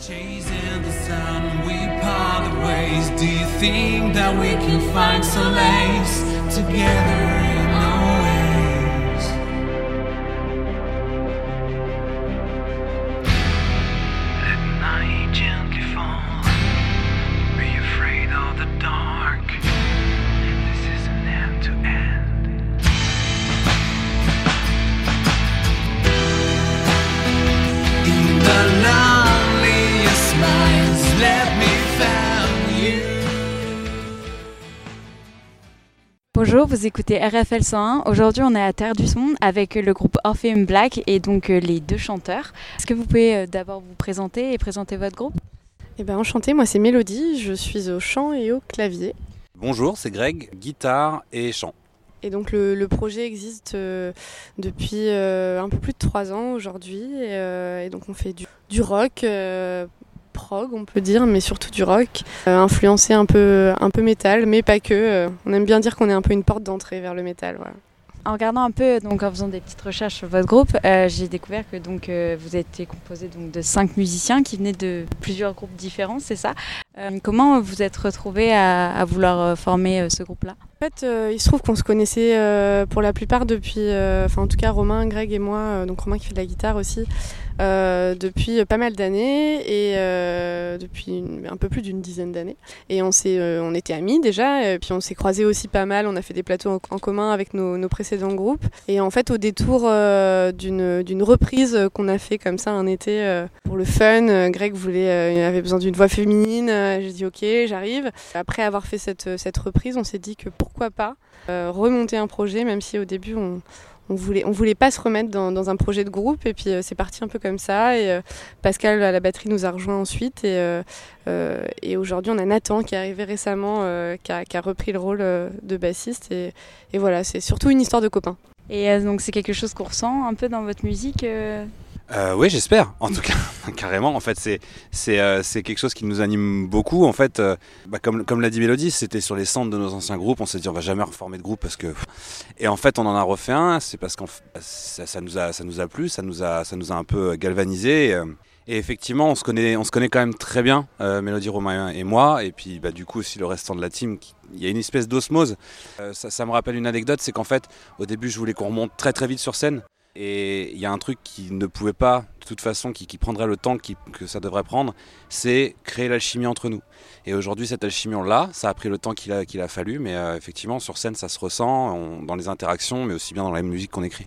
Chasing the sun, we part the ways. Do you think that we can find solace together in always? Let night gently fall. Be afraid of the dark. This is an end to end. In the loneliest Bonjour, vous écoutez RFL 101. Aujourd'hui, on est à Terre du Son avec le groupe Orpheum Black et donc euh, les deux chanteurs. Est-ce que vous pouvez euh, d'abord vous présenter et présenter votre groupe? Eh ben enchantée, moi c'est Mélodie, je suis au chant et au clavier. Bonjour, c'est Greg, guitare et chant. Et donc le, le projet existe euh, depuis euh, un peu plus de trois ans aujourd'hui. Et, euh, et donc on fait du, du rock, euh, prog on peut dire, mais surtout du rock, euh, influencé un peu, un peu métal, mais pas que. Euh, on aime bien dire qu'on est un peu une porte d'entrée vers le métal. Voilà. En regardant un peu, donc en faisant des petites recherches sur votre groupe, euh, j'ai découvert que donc euh, vous étiez composé donc de cinq musiciens qui venaient de plusieurs groupes différents, c'est ça? Euh, Comment vous êtes retrouvés à, à vouloir former ce groupe-là? En fait, il se trouve qu'on se connaissait pour la plupart depuis, enfin en tout cas Romain, Greg et moi, donc Romain qui fait de la guitare aussi, euh, depuis pas mal d'années et euh, depuis un peu plus d'une dizaine d'années. Et on s'est, euh, on était amis déjà, et puis on s'est croisés aussi pas mal. On a fait des plateaux en, commun avec nos, précédents groupes. Et en fait, au détour d'une, d'une reprise qu'on a fait comme ça un été pour le fun, Greg voulait, avait besoin d'une voix féminine. J'ai dit ok, j'arrive. Après avoir fait cette, cette reprise, on s'est dit que pourquoi pas remonter un projet, même si au début on, on voulait, voulait pas se remettre dans, un projet de groupe. Et puis euh, c'est parti un peu comme ça. Et euh, Pascal à la batterie nous a rejoint ensuite. Et, euh, aujourd'hui on a Nathan qui est arrivé récemment, qui, a, repris le rôle de bassiste. Et, et voilà, c'est surtout une histoire de copains. Et donc c'est quelque chose qu'on ressent un peu dans votre musique euh, Euh, oui, j'espère. En tout cas, carrément. En fait, c'est c'est euh, quelque chose qui nous anime beaucoup. En fait, euh, bah, comme comme l'a dit Mélodie, c'était sur les centres de nos anciens groupes. On s'est dit on va jamais reformer de groupe parce que. Et en fait, on en a refait un. C'est parce que ça, ça nous a ça nous a plu, ça nous a ça nous a un peu galvanisé. Et, euh, et effectivement, on se connaît on se connaît quand même très bien, euh, Mélodie, Romain et moi. Et puis, bah, du coup aussi le restant de la team. Il y a une espèce d'osmose. Euh, ça, ça me rappelle une anecdote, c'est qu'en fait, au début, je voulais qu'on remonte très très vite sur scène. Et il y a un truc qui ne pouvait pas, de toute façon, qui, prendrait le temps que ça devrait prendre, c'est créer l'alchimie entre nous. Et aujourd'hui, cette alchimie, on l'a, ça a pris le temps qu'il a, fallu, mais euh, effectivement, sur scène, ça se ressent, dans les interactions, mais aussi bien dans la musique qu'on écrit.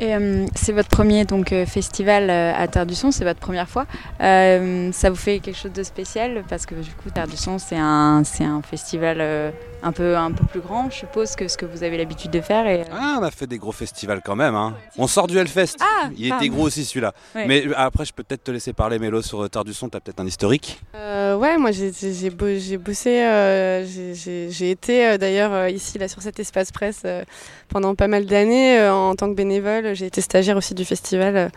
Et euh, c'est votre premier donc euh, festival euh, à Terre du Son, c'est votre première fois. Euh, ça vous fait quelque chose de spécial? Parce que du coup Terre du Son c'est un c'est un festival euh, un peu un peu plus grand, je suppose que ce que vous avez l'habitude de faire. Et, euh, Ah, on a fait des gros festivals quand même. Hein. On sort du Hellfest. Ah, il pardon. était gros aussi celui-là. Ouais. Mais après, je peux peut-être te laisser parler, Mélo, sur Retard du Son. T'as peut-être un historique? Euh, ouais, moi j'ai- j'ai j'ai bo- j'ai bossé, euh, j'ai- été euh, d'ailleurs ici là sur cet espace presse euh, pendant pas mal d'années euh, en tant que bénévole. J'ai été stagiaire aussi du festival euh,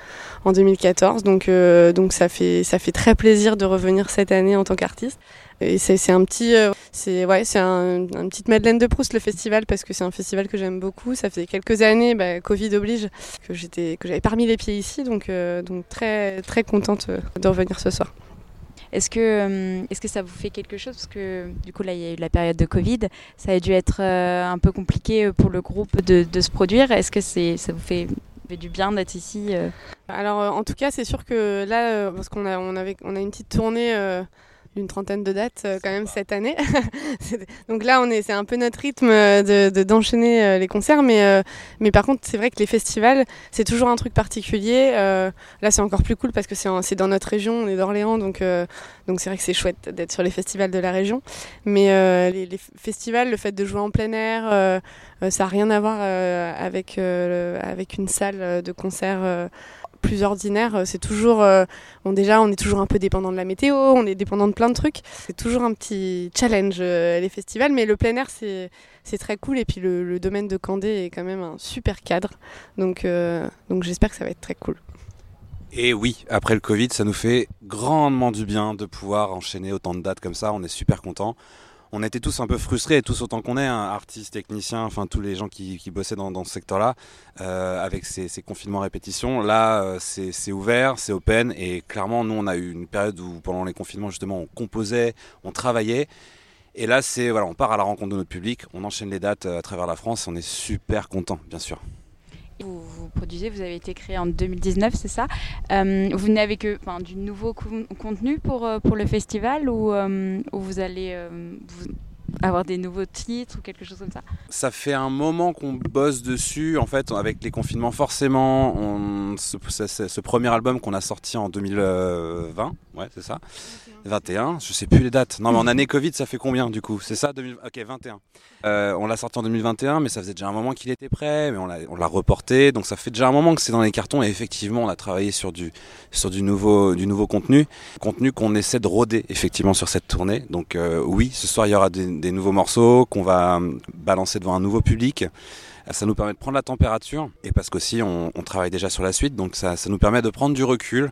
en 2014, donc euh, donc ça fait ça fait très plaisir de revenir cette année en tant qu'artiste. Et c'est un petit, euh, c'est ouais, c'est un, petite Madeleine de Proust le festival parce que c'est un festival que j'aime beaucoup. Ça fait quelques années, bah, Covid oblige, que j'étais que j'avais pas remis les pieds ici, donc donc très très contente de revenir ce soir. Est-ce que euh, est-ce que ça vous fait quelque chose? Parce que du coup là il y a eu la période de Covid, ça a dû être euh, un peu compliqué pour le groupe de, de se produire. Est-ce que c'est ça vous fait, du bien d'être ici euh? Alors, euh, en tout cas, c'est sûr que là, euh, parce qu'on a, on avait, on a une petite tournée euh, d'une trentaine de dates euh, quand même cette année. Donc là, on est, c'est un peu notre rythme euh, de, de- d'enchaîner euh, les concerts, mais, euh, mais par contre, c'est vrai que les festivals, c'est toujours un truc particulier. Euh, là, c'est encore plus cool parce que c'est, dans notre région, on est d'Orléans, donc, euh, donc c'est vrai que c'est chouette d'être sur les festivals de la région. Mais euh, les, les festivals, le fait de jouer en plein air, ça n'a rien à voir euh, avec, euh, avec une salle de concert. Plus ordinaire, euh, c'est toujours, euh, bon déjà on est toujours un peu dépendant de la météo, on est dépendant de plein de trucs. C'est toujours un petit challenge euh, les festivals, mais le plein air c'est très cool et puis le, domaine de Candé est quand même un super cadre, donc euh, donc j'espère que ça va être très cool. Et oui, après le Covid, ça nous fait grandement du bien de pouvoir enchaîner autant de dates comme ça. On est super content. On était tous un peu frustrés, tous autant qu'on est, hein, artistes, techniciens, enfin tous les gens qui, bossaient dans, ce secteur-là, euh, avec ces, confinements à répétition. Là, euh, c'est c'est ouvert, c'est open, et clairement, nous, on a eu une période où pendant les confinements, justement, on composait, on travaillait. Et là, c'est voilà, on part à la rencontre de notre public, on enchaîne les dates euh, à travers la France, on est super content, bien sûr. Vous, vous produisez, vous avez été créé en 2019, c'est ça Euh, Vous venez avec euh, enfin, du nouveau con- contenu pour, euh, pour le festival ou, ou vous allez vous- avoir des nouveaux titres ou quelque chose comme ça Ça fait un moment qu'on bosse dessus. En fait, avec les confinements, forcément, on, ce, ce- ce premier album qu'on a sorti en 2020, ouais, c'est ça 21, je sais plus les dates. Non, mais en année Covid, ça fait combien du coup? C'est ça 2000 Ok, 21. Euh, on l'a sorti en 2021, mais ça faisait déjà un moment qu'il était prêt, mais on l'a on l'a reporté. Donc ça fait déjà un moment que c'est dans les cartons. Et effectivement, on a travaillé sur du, sur du, nouveau, du nouveau contenu. Contenu qu'on essaie de roder effectivement sur cette tournée. Donc euh, oui, ce soir, il y aura des, des nouveaux morceaux qu'on va euh, balancer devant un nouveau public. Ça nous permet de prendre la température et parce qu'aussi on, on travaille déjà sur la suite, donc ça, ça nous permet de prendre du recul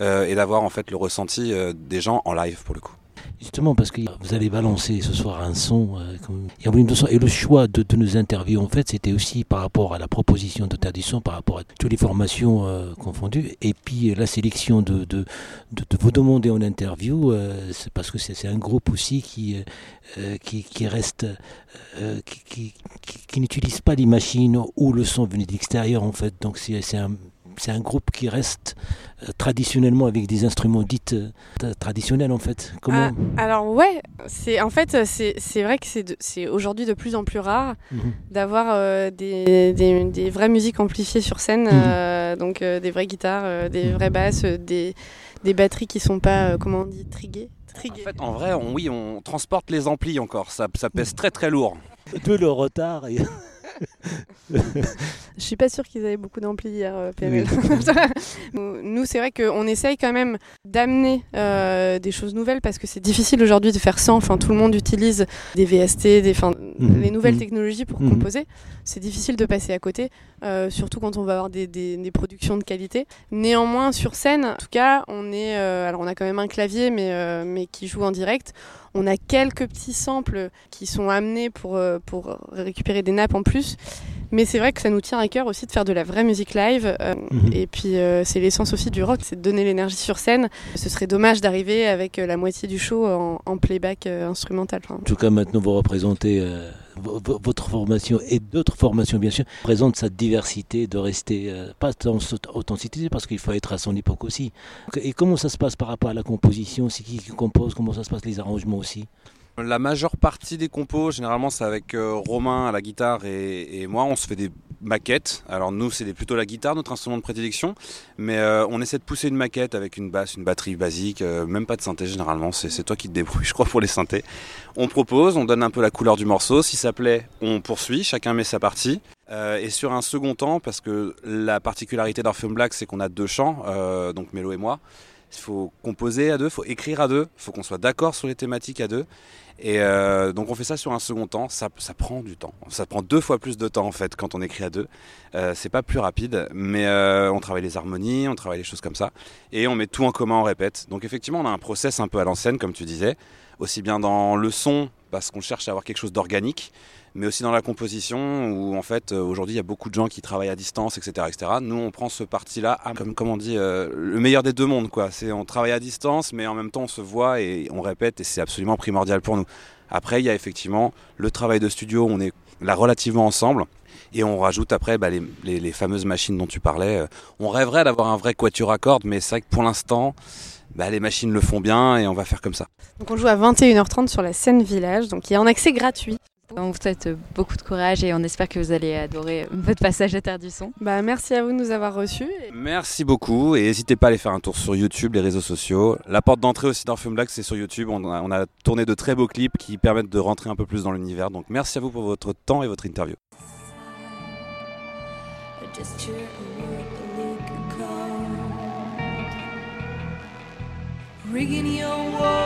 euh, et d'avoir en fait le ressenti euh, des gens en live pour le coup. Justement, parce que vous allez balancer ce soir un son, euh, et le choix de, de nos interviews, en fait, c'était aussi par rapport à la proposition de du par rapport à toutes les formations euh, confondues, et puis euh, la sélection de, vous demander en interview, parce que c'est un groupe aussi qui, qui, reste, qui, qui, qui, n'utilise pas les machines ou le son venu de l'extérieur, en fait. Donc c'est un, c'est un groupe qui reste euh, traditionnellement avec des instruments dits euh, tra- traditionnels, en fait. Comment Ah, alors ouais, c'est en fait c'est c'est vrai que c'est de- c'est aujourd'hui de plus en plus rare Mhm. d'avoir euh, des, des, des vraies musiques amplifiées sur scène, Mhm. euh, donc euh, des vraies guitares, euh, des vraies basses, euh, des, des batteries qui sont pas euh, comment on dit triguées. En fait, en vrai, on, oui, on transporte les amplis encore. Ça, ça pèse très très lourd. de le retard. Et... Je suis pas sûre qu'ils avaient beaucoup d'amplis hier, euh, PNL. Nous, c'est vrai qu'on essaye quand même d'amener euh, des choses nouvelles parce que c'est difficile aujourd'hui de faire sans. Enfin, tout le monde utilise des VST, des, enfin, Mhm. les nouvelles Mhm. technologies pour Mhm. composer. C'est difficile de passer à côté, euh, surtout quand on va avoir des, des- des productions de qualité. Néanmoins, sur scène, en tout cas, on est, euh, alors on a quand même un clavier, mais, mais qui joue en direct. On a quelques petits samples qui sont amenés pour, pour récupérer des nappes en plus. Mais c'est vrai que ça nous tient à cœur aussi de faire de la vraie musique live. euh, Mhm. Et puis euh, c'est l'essence aussi du rock, c'est de donner l'énergie sur scène. Ce serait dommage d'arriver avec euh, la moitié du show en, en playback euh, instrumental. Enfin, En tout cas, maintenant, vous représentez vo- vo- votre formation et d'autres formations, bien sûr, présente cette diversité de rester, euh, pas dans cette authenticité, parce qu'il faut être à son époque aussi. Et comment ça se passe par rapport à la composition? C'est qui qui compose? Comment ça se passe les arrangements aussi? La majeure partie des compos, généralement, c'est avec euh, Romain à la guitare et, moi. On se fait des maquettes. Alors nous, c'est plutôt la guitare, notre instrument de prédilection. Mais euh, on essaie de pousser une maquette avec une basse, une batterie basique, euh, même pas de synthé généralement. C'est toi qui te débrouilles, je crois, pour les synthés. On propose, on donne un peu la couleur du morceau. Si ça plaît, on poursuit. Chacun met sa partie. Et sur un second temps, parce que la particularité d'Orpheum Black, c'est qu'on a deux chants, donc Mélo et moi. Il faut composer à deux, il faut écrire à deux, il faut qu'on soit d'accord sur les thématiques à deux. Et euh, donc on fait ça sur un second temps, ça, prend du temps. Ça prend deux fois plus de temps en fait quand on écrit à deux. Euh, c'est pas plus rapide, mais euh, on travaille les harmonies, on travaille les choses comme ça. Et on met tout en commun, on répète. Donc effectivement on a un process un peu à l'ancienne comme tu disais, aussi bien dans le son, parce qu'on cherche à avoir quelque chose d'organique, mais aussi dans la composition où en fait euh, aujourd'hui il y a beaucoup de gens qui travaillent à distance, etc. etc. Nous on prend ce parti-là, comme on dit, euh, le meilleur des deux mondes. quoi. C'est On travaille à distance, mais en même temps on se voit et on répète et c'est absolument primordial pour nous. Après il y a effectivement le travail de studio, on est là relativement ensemble. Et on rajoute après bah, les, les- les fameuses machines dont tu parlais. Euh, On rêverait d'avoir un vrai quatuor à cordes, mais c'est vrai que pour l'instant, bah, les machines le font bien et on va faire comme ça. Donc on joue à 21h30 sur la scène village, donc il y a un accès gratuit. On vous souhaite euh, beaucoup de courage et on espère que vous allez adorer euh, votre passage à Terre du Son. Bah, merci à vous de nous avoir reçus. Merci beaucoup et n'hésitez pas à aller faire un tour sur YouTube, les réseaux sociaux. La porte d'entrée aussi d'Orpheum Black, c'est sur YouTube. On a, on a tourné de très beaux clips qui permettent de rentrer un peu plus dans l'univers. Donc merci à vous pour votre temps et votre interview. Gesture, a word, a look, a. Rigging your warmth